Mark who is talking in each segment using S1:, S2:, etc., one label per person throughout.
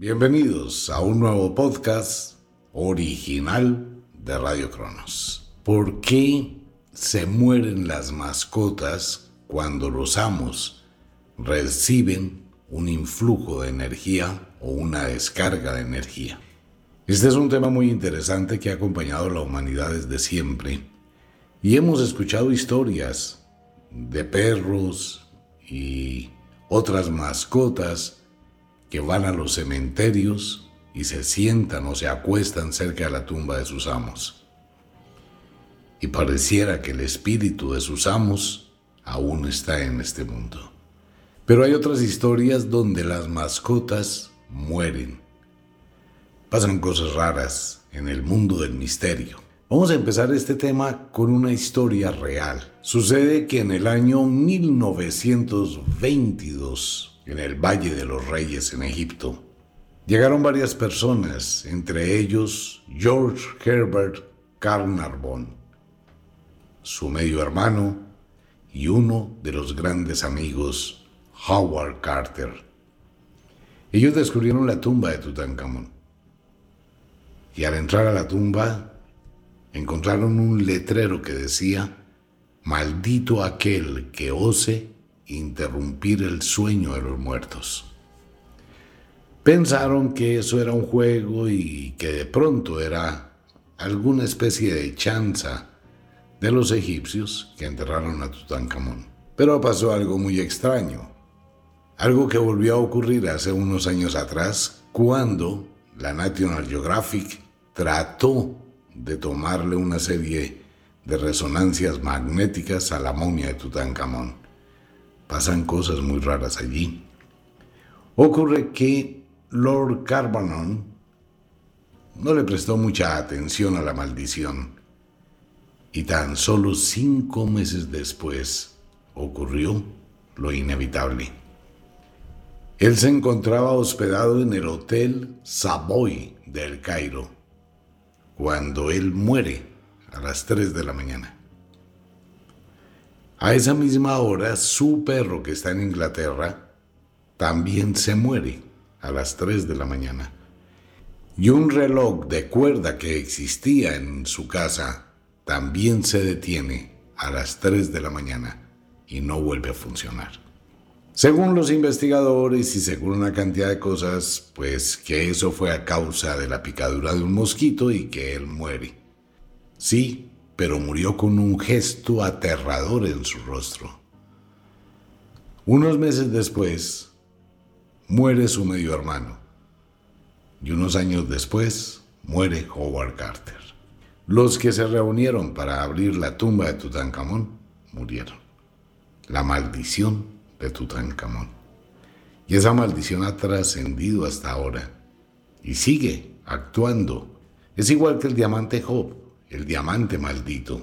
S1: Bienvenidos a un nuevo podcast original de Radio Cronos. ¿Por qué se mueren las mascotas cuando los amos reciben un influjo de energía o una descarga de energía? Este es un tema muy interesante que ha acompañado a la humanidad desde siempre y hemos escuchado historias de perros y otras mascotas que van a los cementerios y se sientan o se acuestan cerca de la tumba de sus amos. Y pareciera que el espíritu de sus amos aún está en este mundo. Pero hay otras historias donde las mascotas mueren. Pasan cosas raras en el mundo del misterio. Vamos a empezar este tema con una historia real. Sucede que en el año 1922 en el Valle de los Reyes en Egipto. Llegaron varias personas, entre ellos George Herbert Carnarvon, su medio hermano y uno de los grandes amigos, Howard Carter. Ellos descubrieron la tumba de Tutankamón. Y al entrar a la tumba, encontraron un letrero que decía, Maldito aquel que ose interrumpir el sueño de los muertos. Pensaron que eso era un juego y que de pronto era alguna especie de chanza de los egipcios que enterraron a Tutankamón. Pero pasó algo muy extraño, algo que volvió a ocurrir hace unos años atrás cuando la National Geographic trató de tomarle una serie de resonancias magnéticas a la momia de Tutankamón. Pasan cosas muy raras allí. Ocurre que Lord Carbanon no le prestó mucha atención a la maldición y tan solo cinco meses después ocurrió lo inevitable. Él se encontraba hospedado en el Hotel Savoy del Cairo cuando él muere a las 3 de la mañana. A esa misma hora, su perro que está en Inglaterra también se muere a las 3 de la mañana. Y un reloj de cuerda que existía en su casa también se detiene a las 3 de la mañana y no vuelve a funcionar. Según los investigadores y según una cantidad de cosas, pues que eso fue a causa de la picadura de un mosquito y que él muere. Sí, pero murió con un gesto aterrador en su rostro. Unos meses después, muere su medio hermano. Y unos años después, muere Howard Carter. Los que se reunieron para abrir la tumba de Tutankamón murieron. La maldición de Tutankamón. Y esa maldición ha trascendido hasta ahora y sigue actuando. Es igual que el diamante Job el diamante maldito.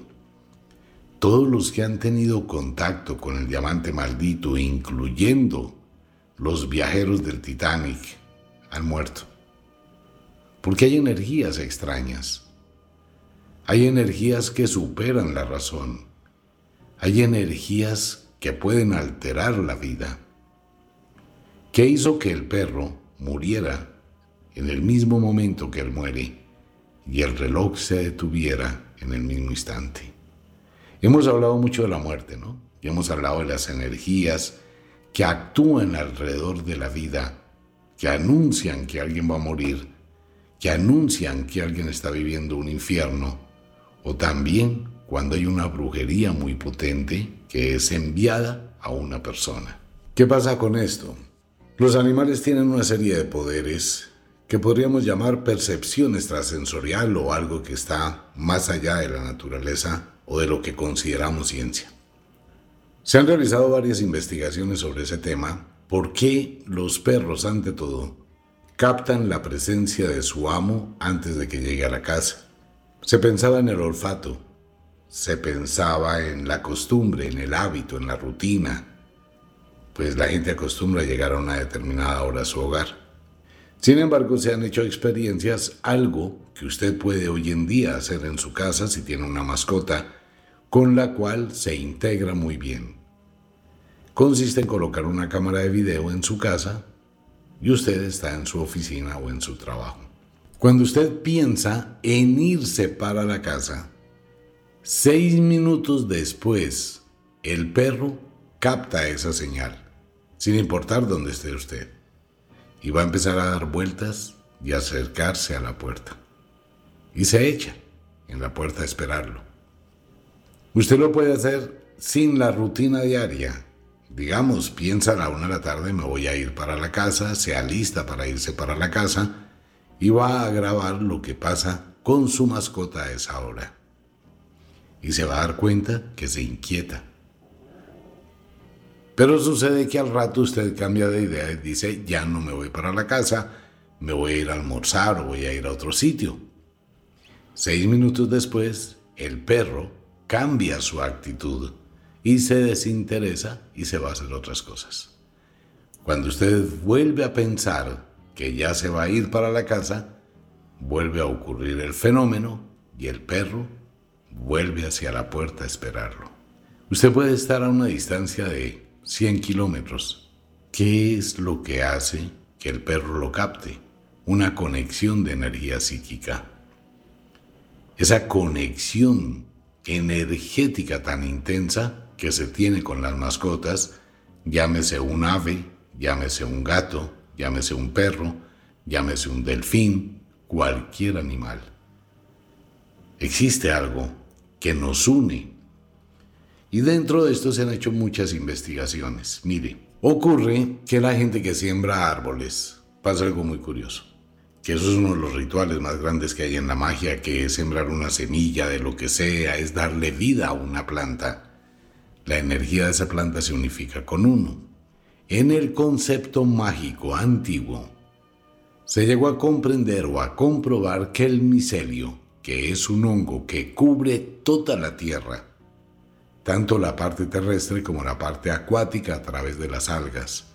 S1: Todos los que han tenido contacto con el diamante maldito, incluyendo los viajeros del Titanic, han muerto. Porque hay energías extrañas. Hay energías que superan la razón. Hay energías que pueden alterar la vida. ¿Qué hizo que el perro muriera en el mismo momento que él muere? Y el reloj se detuviera en el mismo instante. Hemos hablado mucho de la muerte, ¿no? Y hemos hablado de las energías que actúan alrededor de la vida, que anuncian que alguien va a morir, que anuncian que alguien está viviendo un infierno, o también cuando hay una brujería muy potente que es enviada a una persona. ¿Qué pasa con esto? Los animales tienen una serie de poderes que podríamos llamar percepción extrasensorial o algo que está más allá de la naturaleza o de lo que consideramos ciencia. Se han realizado varias investigaciones sobre ese tema, por qué los perros, ante todo, captan la presencia de su amo antes de que llegue a la casa. Se pensaba en el olfato, se pensaba en la costumbre, en el hábito, en la rutina, pues la gente acostumbra a llegar a una determinada hora a su hogar. Sin embargo, se han hecho experiencias, algo que usted puede hoy en día hacer en su casa si tiene una mascota, con la cual se integra muy bien. Consiste en colocar una cámara de video en su casa y usted está en su oficina o en su trabajo. Cuando usted piensa en irse para la casa, seis minutos después, el perro capta esa señal, sin importar dónde esté usted, y va a empezar a dar vueltas y acercarse a la puerta. Y se echa en la puerta a esperarlo. Usted lo puede hacer sin la rutina diaria. Digamos, piensa a la una de la tarde, me voy a ir para la casa, se alista para irse para la casa y va a grabar lo que pasa con su mascota a esa hora. Y se va a dar cuenta que se inquieta. Pero sucede que al rato usted cambia de idea y dice, ya no me voy para la casa, me voy a ir a almorzar o voy a ir a otro sitio. Seis minutos después, el perro cambia su actitud y se desinteresa y se va a hacer otras cosas. Cuando usted vuelve a pensar que ya se va a ir para la casa, vuelve a ocurrir el fenómeno y el perro vuelve hacia la puerta a esperarlo. Usted puede estar a una distancia de 100 kilómetros. ¿Qué es lo que hace que el perro lo capte? Una conexión de energía psíquica. Esa conexión energética tan intensa que se tiene con las mascotas, llámese un ave, llámese un gato, llámese un perro, llámese un delfín, cualquier animal. Existe algo que nos une. Y dentro de esto se han hecho muchas investigaciones. Mire, ocurre que la gente que siembra árboles pasa algo muy curioso. Que eso es uno de los rituales más grandes que hay en la magia, que es sembrar una semilla de lo que sea, es darle vida a una planta. La energía de esa planta se unifica con uno. En el concepto mágico antiguo, se llegó a comprender o a comprobar que el micelio, que es un hongo que cubre toda la tierra, tanto la parte terrestre como la parte acuática a través de las algas,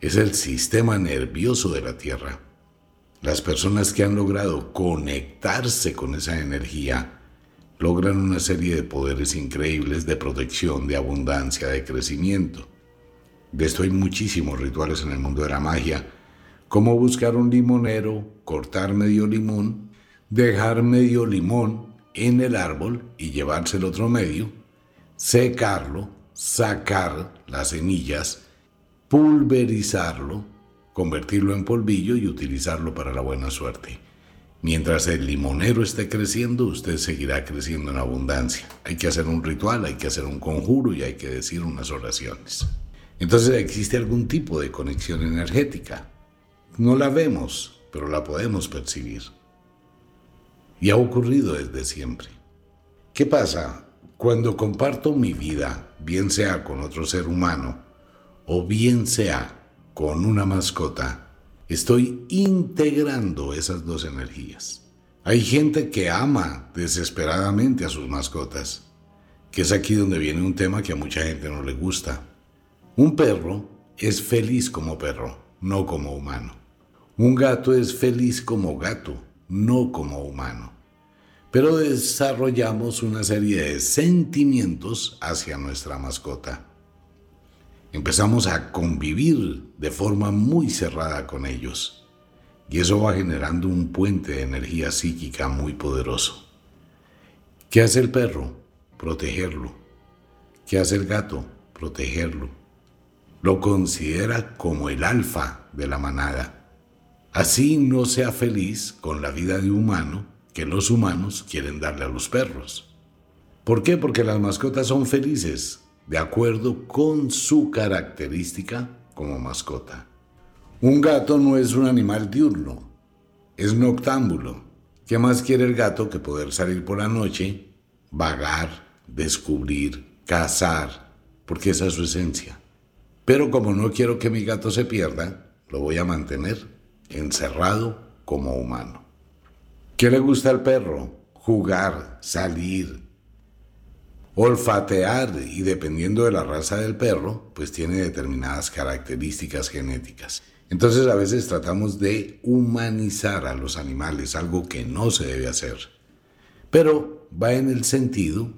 S1: es el sistema nervioso de la tierra. Las personas que han logrado conectarse con esa energía logran una serie de poderes increíbles de protección, de abundancia, de crecimiento. De esto hay muchísimos rituales en el mundo de la magia, como buscar un limonero, cortar medio limón, dejar medio limón en el árbol y llevarse el otro medio, secarlo, sacar las semillas, pulverizarlo, convertirlo en polvillo y utilizarlo para la buena suerte. Mientras el limonero esté creciendo, usted seguirá creciendo en abundancia. Hay que hacer un ritual, hay que hacer un conjuro y hay que decir unas oraciones. Entonces existe algún tipo de conexión energética. No la vemos, pero la podemos percibir. Y ha ocurrido desde siempre. ¿Qué pasa cuando comparto mi vida, bien sea con otro ser humano o bien sea con una mascota? Estoy integrando esas dos energías. Hay gente que ama desesperadamente a sus mascotas, que es aquí donde viene un tema que a mucha gente no le gusta. Un perro es feliz como perro, no como humano. Un gato es feliz como gato, no como humano. Pero desarrollamos una serie de sentimientos hacia nuestra mascota. Empezamos a convivir de forma muy cerrada con ellos. Y eso va generando un puente de energía psíquica muy poderoso. ¿Qué hace el perro? Protegerlo. ¿Qué hace el gato? Protegerlo lo considera como el alfa de la manada. Así no sea feliz con la vida de humano que los humanos quieren darle a los perros. ¿Por qué? Porque las mascotas son felices de acuerdo con su característica como mascota. Un gato no es un animal diurno, es noctámbulo. ¿Qué más quiere el gato que poder salir por la noche, vagar, descubrir, cazar? Porque esa es su esencia. Pero como no quiero que mi gato se pierda, lo voy a mantener encerrado como humano. ¿Qué le gusta al perro? Jugar, salir, olfatear y dependiendo de la raza del perro, pues tiene determinadas características genéticas. Entonces a veces tratamos de humanizar a los animales, algo que no se debe hacer. Pero va en el sentido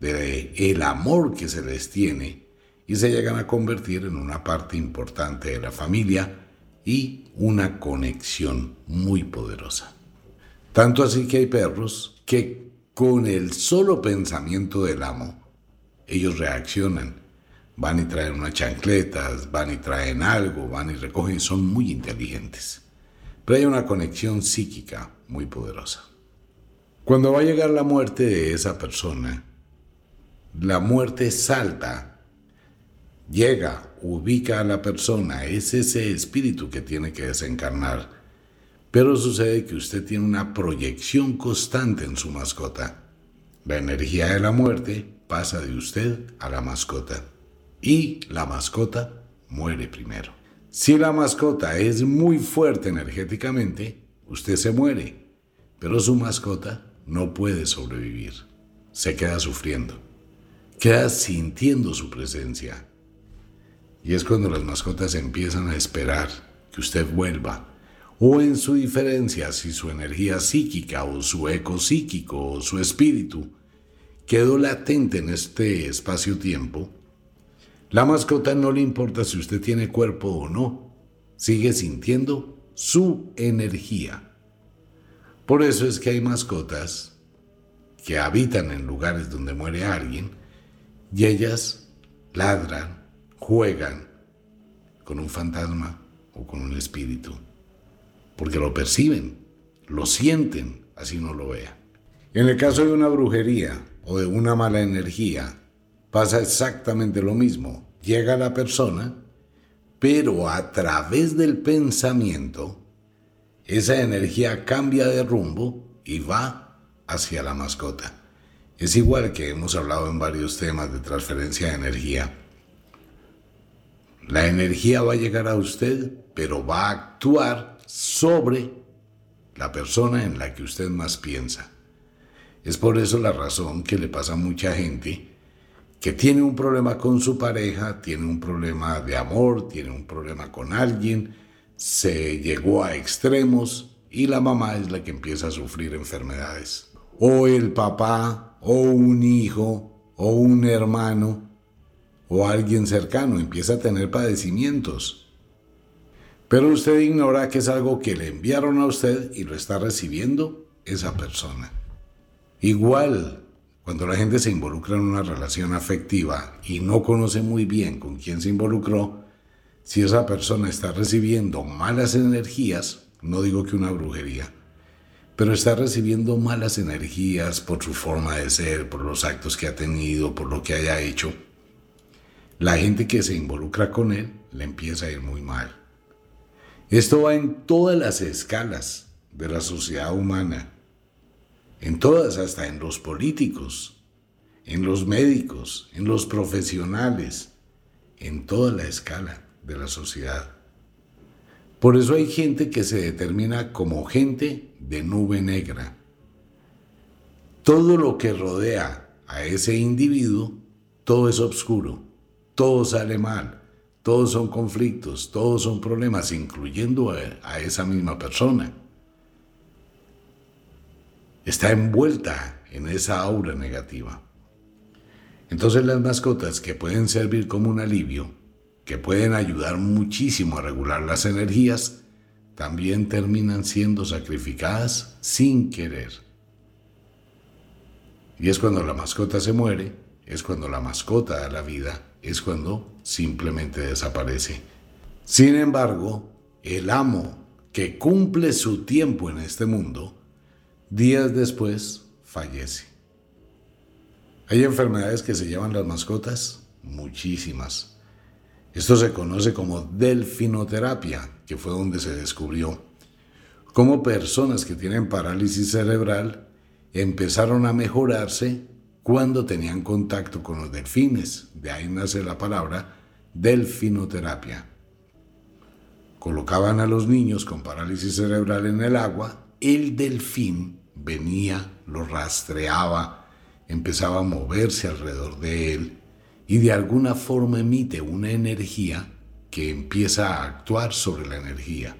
S1: de el amor que se les tiene y se llegan a convertir en una parte importante de la familia y una conexión muy poderosa. Tanto así que hay perros que con el solo pensamiento del amo, ellos reaccionan. Van y traen unas chancletas, van y traen algo, van y recogen, son muy inteligentes. Pero hay una conexión psíquica muy poderosa. Cuando va a llegar la muerte de esa persona, la muerte salta, llega, ubica a la persona, es ese espíritu que tiene que desencarnar. Pero sucede que usted tiene una proyección constante en su mascota. La energía de la muerte pasa de usted a la mascota y la mascota muere primero. Si la mascota es muy fuerte energéticamente, usted se muere, pero su mascota no puede sobrevivir. Se queda sufriendo, queda sintiendo su presencia. Y es cuando las mascotas empiezan a esperar que usted vuelva, o en su diferencia si su energía psíquica o su eco psíquico o su espíritu quedó latente en este espacio-tiempo, la mascota no le importa si usted tiene cuerpo o no, sigue sintiendo su energía. Por eso es que hay mascotas que habitan en lugares donde muere alguien y ellas ladran, juegan con un fantasma o con un espíritu, porque lo perciben, lo sienten, así no lo vea. En el caso de una brujería, o de una mala energía, pasa exactamente lo mismo. Llega la persona, pero a través del pensamiento, esa energía cambia de rumbo y va hacia la mascota. Es igual que hemos hablado en varios temas de transferencia de energía. La energía va a llegar a usted, pero va a actuar sobre la persona en la que usted más piensa. Es por eso la razón que le pasa a mucha gente que tiene un problema con su pareja, tiene un problema de amor, tiene un problema con alguien, se llegó a extremos y la mamá es la que empieza a sufrir enfermedades. O el papá, o un hijo, o un hermano, o alguien cercano empieza a tener padecimientos. Pero usted ignora que es algo que le enviaron a usted y lo está recibiendo esa persona. Igual, cuando la gente se involucra en una relación afectiva y no conoce muy bien con quién se involucró, si esa persona está recibiendo malas energías, no digo que una brujería, pero está recibiendo malas energías por su forma de ser, por los actos que ha tenido, por lo que haya hecho, la gente que se involucra con él le empieza a ir muy mal. Esto va en todas las escalas de la sociedad humana en todas, hasta en los políticos, en los médicos, en los profesionales, en toda la escala de la sociedad. Por eso hay gente que se determina como gente de nube negra. Todo lo que rodea a ese individuo, todo es oscuro, todo sale mal, todos son conflictos, todos son problemas, incluyendo a, esa misma persona está envuelta en esa aura negativa. Entonces las mascotas que pueden servir como un alivio, que pueden ayudar muchísimo a regular las energías, también terminan siendo sacrificadas sin querer. Y es cuando la mascota se muere, es cuando la mascota da la vida, es cuando simplemente desaparece. Sin embargo, el amo que cumple su tiempo en este mundo, Días después fallece. ¿Hay enfermedades que se llevan las mascotas? Muchísimas. Esto se conoce como delfinoterapia, que fue donde se descubrió cómo personas que tienen parálisis cerebral empezaron a mejorarse cuando tenían contacto con los delfines. De ahí nace la palabra delfinoterapia. Colocaban a los niños con parálisis cerebral en el agua el delfín venía, lo rastreaba, empezaba a moverse alrededor de él y de alguna forma emite una energía que empieza a actuar sobre la energía.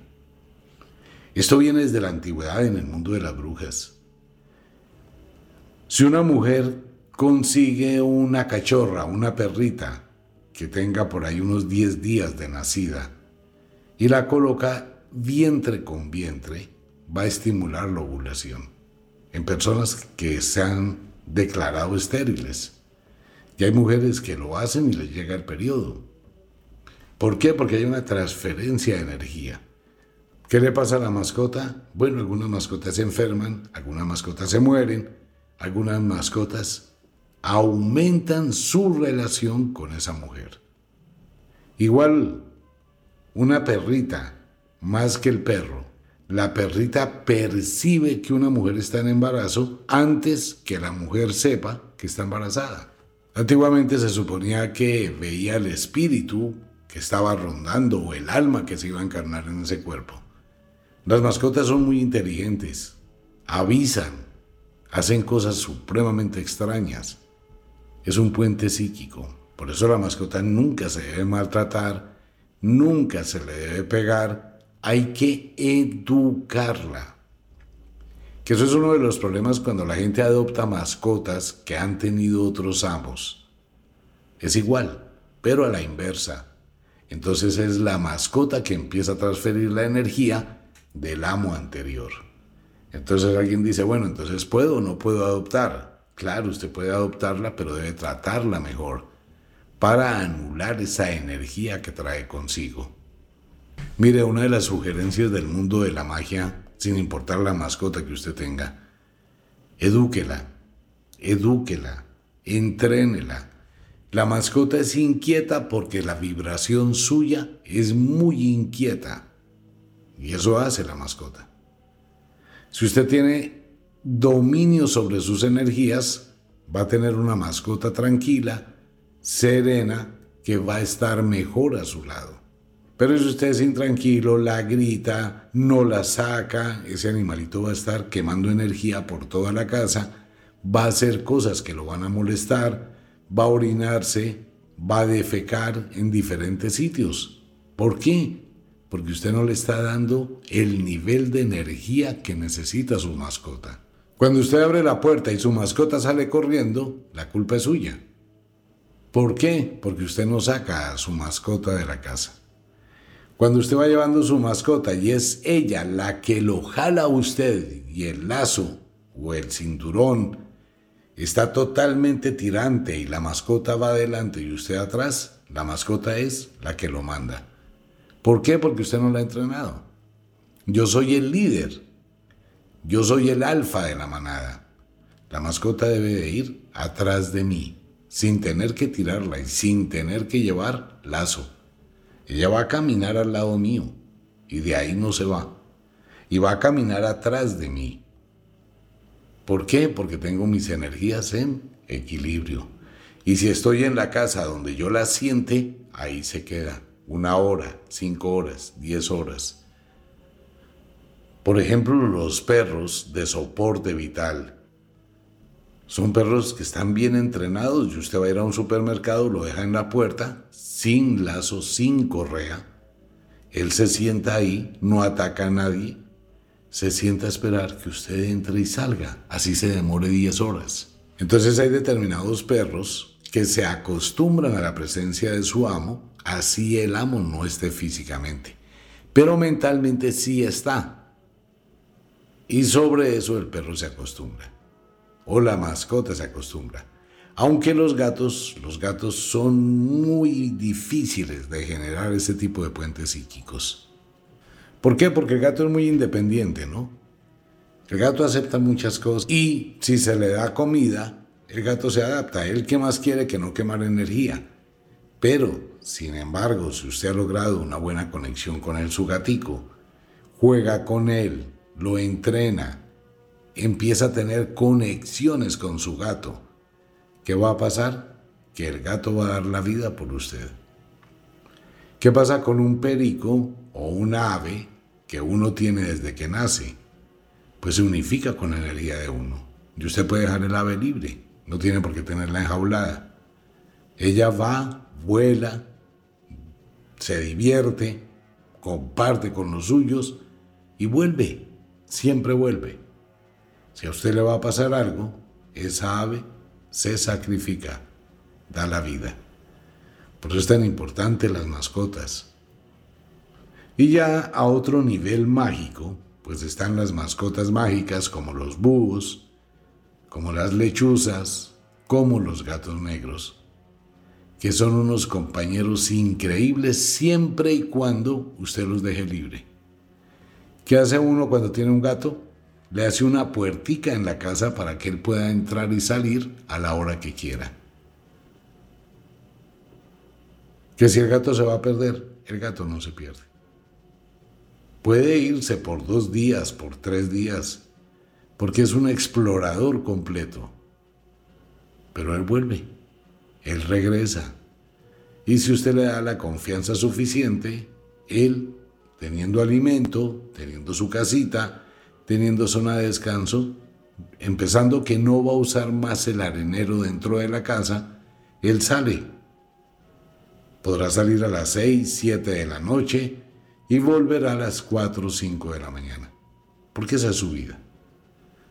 S1: Esto viene desde la antigüedad en el mundo de las brujas. Si una mujer consigue una cachorra, una perrita, que tenga por ahí unos 10 días de nacida, y la coloca vientre con vientre, va a estimular la ovulación en personas que se han declarado estériles. Y hay mujeres que lo hacen y les llega el periodo. ¿Por qué? Porque hay una transferencia de energía. ¿Qué le pasa a la mascota? Bueno, algunas mascotas se enferman, algunas mascotas se mueren, algunas mascotas aumentan su relación con esa mujer. Igual, una perrita, más que el perro, la perrita percibe que una mujer está en embarazo antes que la mujer sepa que está embarazada. Antiguamente se suponía que veía el espíritu que estaba rondando o el alma que se iba a encarnar en ese cuerpo. Las mascotas son muy inteligentes, avisan, hacen cosas supremamente extrañas. Es un puente psíquico. Por eso la mascota nunca se debe maltratar, nunca se le debe pegar, hay que educarla. Que eso es uno de los problemas cuando la gente adopta mascotas que han tenido otros amos. Es igual, pero a la inversa. Entonces es la mascota que empieza a transferir la energía del amo anterior. Entonces alguien dice, bueno, entonces puedo o no puedo adoptar. Claro, usted puede adoptarla, pero debe tratarla mejor para anular esa energía que trae consigo. Mire, una de las sugerencias del mundo de la magia, sin importar la mascota que usted tenga, edúquela, edúquela, entrénela. La mascota es inquieta porque la vibración suya es muy inquieta. Y eso hace la mascota. Si usted tiene dominio sobre sus energías, va a tener una mascota tranquila, serena, que va a estar mejor a su lado. Pero si usted es intranquilo, la grita, no la saca, ese animalito va a estar quemando energía por toda la casa, va a hacer cosas que lo van a molestar, va a orinarse, va a defecar en diferentes sitios. ¿Por qué? porque usted no le está dando el nivel de energía que necesita su mascota. Cuando usted abre la puerta y su mascota sale corriendo, la culpa es suya. ¿Por qué? Porque usted no saca a su mascota de la casa. Cuando usted va llevando su mascota y es ella la que lo jala a usted y el lazo o el cinturón está totalmente tirante y la mascota va adelante y usted atrás, la mascota es la que lo manda. ¿Por qué? Porque usted no la ha entrenado. Yo soy el líder. Yo soy el alfa de la manada. La mascota debe de ir atrás de mí, sin tener que tirarla y sin tener que llevar lazo. Ella va a caminar al lado mío y de ahí no se va. Y va a caminar atrás de mí. ¿Por qué? Porque tengo mis energías en equilibrio. Y si estoy en la casa donde yo la siente, ahí se queda una hora, cinco horas, diez horas. Por ejemplo, los perros de soporte vital. Son perros que están bien entrenados y usted va a ir a un supermercado, lo deja en la puerta, sin lazo, sin correa. Él se sienta ahí, no ataca a nadie, se sienta a esperar que usted entre y salga, así se demore 10 horas. Entonces hay determinados perros que se acostumbran a la presencia de su amo así el amo no esté físicamente, pero mentalmente sí está. Y sobre eso el perro se acostumbra, o la mascota se acostumbra. Aunque los gatos, los gatos son muy difíciles de generar ese tipo de puentes psíquicos. ¿Por qué? Porque el gato es muy independiente, ¿no? El gato acepta muchas cosas y si se le da comida, el gato se adapta. Él que más quiere que no quemar energía. Pero, sin embargo, si usted ha logrado una buena conexión con el su gatico, juega con él, lo entrena, empieza a tener conexiones con su gato, ¿qué va a pasar? Que el gato va a dar la vida por usted. ¿Qué pasa con un perico o un ave que uno tiene desde que nace? Pues se unifica con la energía de uno. Y usted puede dejar el ave libre, no tiene por qué tenerla enjaulada. Ella va vuela, se divierte, comparte con los suyos y vuelve, siempre vuelve. Si a usted le va a pasar algo, esa ave se sacrifica, da la vida. Por eso es tan importante las mascotas. Y ya a otro nivel mágico, pues están las mascotas mágicas como los búhos, como las lechuzas, como los gatos negros, que son unos compañeros increíbles siempre y cuando usted los deje libre. ¿Qué hace uno cuando tiene un gato? Le hace una puertica en la casa para que él pueda entrar y salir a la hora que quiera. Que si el gato se va a perder, el gato no se pierde. Puede irse por dos días, por tres días, porque es un explorador completo. Pero él vuelve, él regresa. Y si usted le da la confianza suficiente, él, teniendo alimento, teniendo su casita, teniendo zona de descanso, empezando que no va a usar más el arenero dentro de la casa, él sale Podrá salir a las 6, 7 de la noche y volver a las 4 o 5 de la mañana, porque esa es su vida.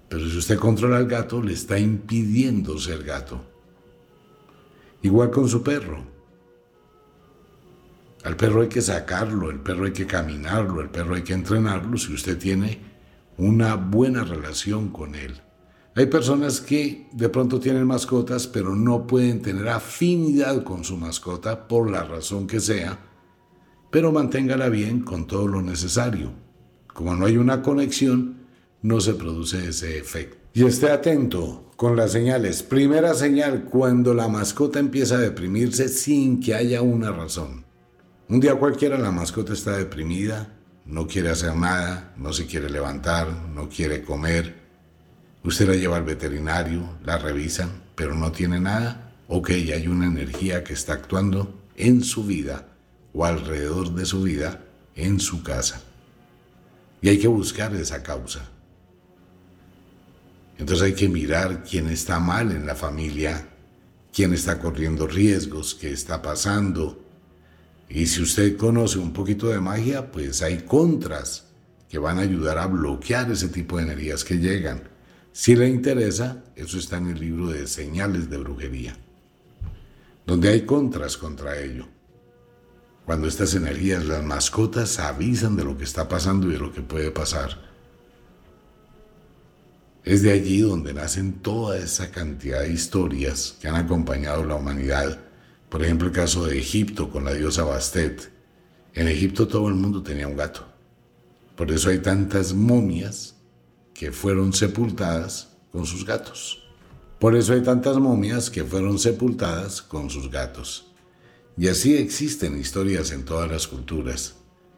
S1: Pero si usted controla al gato, le está impidiendo ser gato. Igual con su perro. Al perro hay que sacarlo, el perro hay que caminarlo, el perro hay que entrenarlo si usted tiene una buena relación con él. Hay personas que de pronto tienen mascotas, pero no pueden tener afinidad con su mascota por la razón que sea, pero manténgala bien con todo lo necesario. Como no hay una conexión, no se produce ese efecto. Y esté atento con las señales. Primera señal, cuando la mascota empieza a deprimirse sin que haya una razón. Un día cualquiera la mascota está deprimida, no quiere hacer nada, no se quiere levantar, no quiere comer, Usted la lleva al veterinario, la revisan, pero no tiene nada. Ok, hay una energía que está actuando en su vida o alrededor de su vida en su casa. Y hay que buscar esa causa. Entonces hay que mirar quién está mal en la familia, quién está corriendo riesgos, qué está pasando. Y si usted conoce un poquito de magia, pues hay contras que van a ayudar a bloquear ese tipo de energías que llegan. Si le interesa, eso está en el libro de señales de brujería, donde hay contras contra ello. Cuando estas energías, las mascotas, avisan de lo que está pasando y de lo que puede pasar. Es de allí donde nacen toda esa cantidad de historias que han acompañado a la humanidad. Por ejemplo, el caso de Egipto con la diosa Bastet. En Egipto todo el mundo tenía un gato. Por eso hay tantas momias que fueron sepultadas con sus gatos. Por eso hay tantas momias que fueron sepultadas con sus gatos. Y así existen historias en todas las culturas.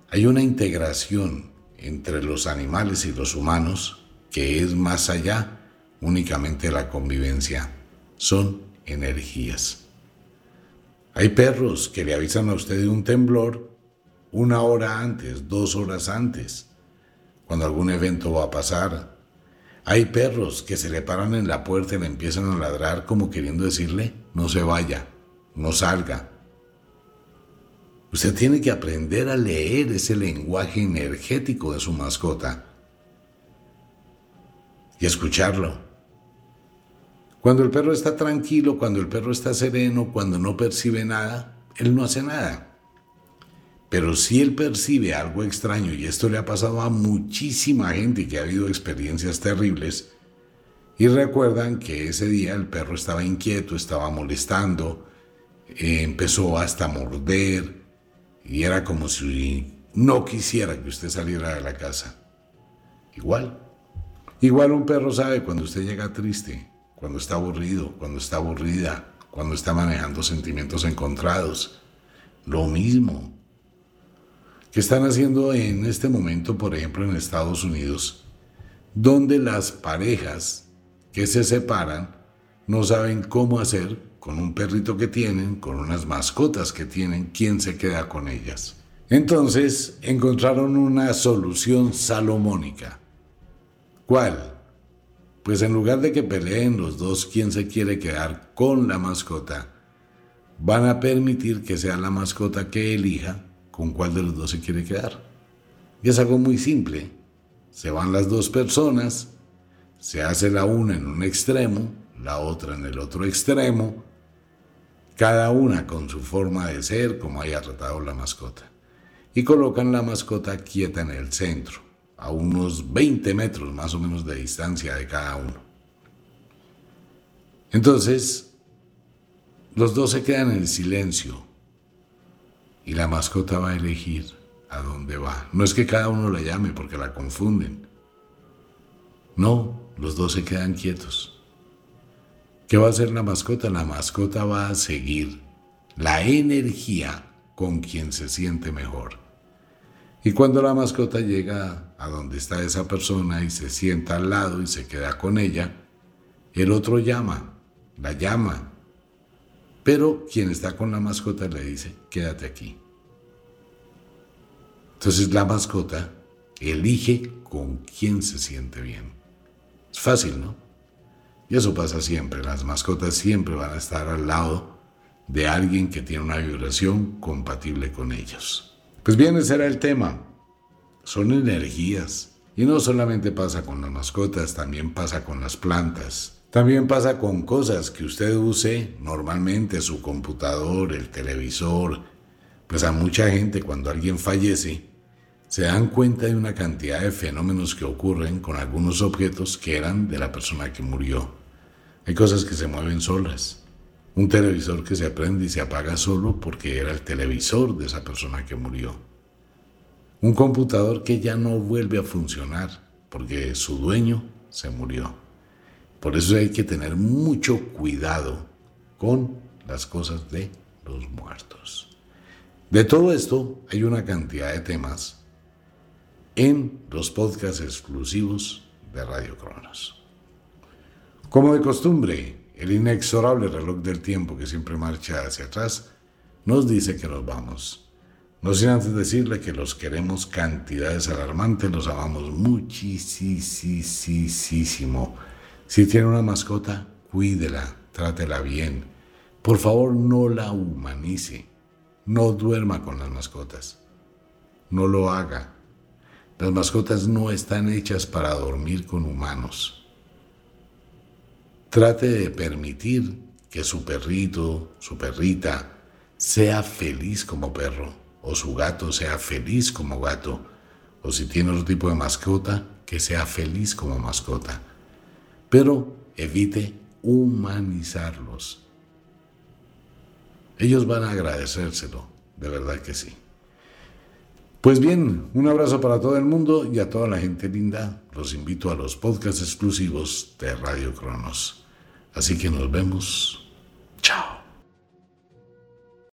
S1: Hay una integración entre los animales y los humanos que es más allá únicamente la convivencia. Son energías. Hay perros que le avisan a usted de un temblor una hora antes, dos horas antes cuando algún evento va a pasar. Hay perros que se le paran en la puerta y le empiezan a ladrar como queriendo decirle, no se vaya, no salga. Usted tiene que aprender a leer ese lenguaje energético de su mascota y escucharlo. Cuando el perro está tranquilo, cuando el perro está sereno, cuando no percibe nada, él no hace nada. Pero si él percibe algo extraño, y esto le ha pasado a muchísima gente que ha habido experiencias terribles, y recuerdan que ese día el perro estaba inquieto, estaba molestando, eh, empezó hasta a morder, y era como si no quisiera que usted saliera de la casa. Igual. Igual un perro sabe cuando usted llega triste, cuando está aburrido, cuando está aburrida, cuando está manejando sentimientos encontrados. Lo mismo que están haciendo en este momento, por ejemplo, en Estados Unidos, donde las parejas que se separan no saben cómo hacer con un perrito que tienen, con unas mascotas que tienen, quién se queda con ellas. Entonces encontraron una solución salomónica. ¿Cuál? Pues en lugar de que peleen los dos quién se quiere quedar con la mascota, van a permitir que sea la mascota que elija con cuál de los dos se quiere quedar. Y es algo muy simple. Se van las dos personas, se hace la una en un extremo, la otra en el otro extremo, cada una con su forma de ser, como haya tratado la mascota. y colocan la mascota quieta en el centro, a unos 20 metros más o menos de distancia de cada uno. Entonces, los dos se quedan en silencio y la mascota va a elegir a dónde va. No es que cada uno la llame porque la confunden. No, los dos se quedan quietos. ¿Qué va a hacer la mascota? La mascota va a seguir la energía con quien se siente mejor. Y cuando la mascota llega a donde está esa persona y se sienta al lado y se queda con ella, el otro llama, la llama. Pero quien está con la mascota le dice, quédate aquí. Entonces la mascota elige con quién se siente bien. Es fácil, ¿no? Y eso pasa siempre. Las mascotas siempre van a estar al lado de alguien que tiene una vibración compatible con ellos. Pues bien, ese era el tema. Son energías. Y no solamente pasa con las mascotas, también pasa con las plantas. También pasa con cosas que usted use normalmente, su computador, el televisor. Pues a mucha gente cuando alguien fallece, se dan cuenta de una cantidad de fenómenos que ocurren con algunos objetos que eran de la persona que murió. Hay cosas que se mueven solas. Un televisor que se prende y se apaga solo porque era el televisor de esa persona que murió. Un computador que ya no vuelve a funcionar porque su dueño se murió. Por eso hay que tener mucho cuidado con las cosas de los muertos. De todo esto hay una cantidad de temas en los podcasts exclusivos de Radio Cronos. Como de costumbre, el inexorable reloj del tiempo que siempre marcha hacia atrás nos dice que nos vamos. No sin antes decirle que los queremos cantidades alarmantes, los amamos muchísimo. Si tiene una mascota, cuídela, trátela bien. Por favor, no la humanice. No duerma con las mascotas. No lo haga. Las mascotas no están hechas para dormir con humanos. Trate de permitir que su perrito, su perrita, sea feliz como perro, o su gato sea feliz como gato, o si tiene otro tipo de mascota, que sea feliz como mascota. Pero evite humanizarlos. Ellos van a agradecérselo, de verdad que sí. Pues bien, un abrazo para todo el mundo y a toda la gente linda. Los invito a los podcasts exclusivos de Radio Cronos. Así que nos vemos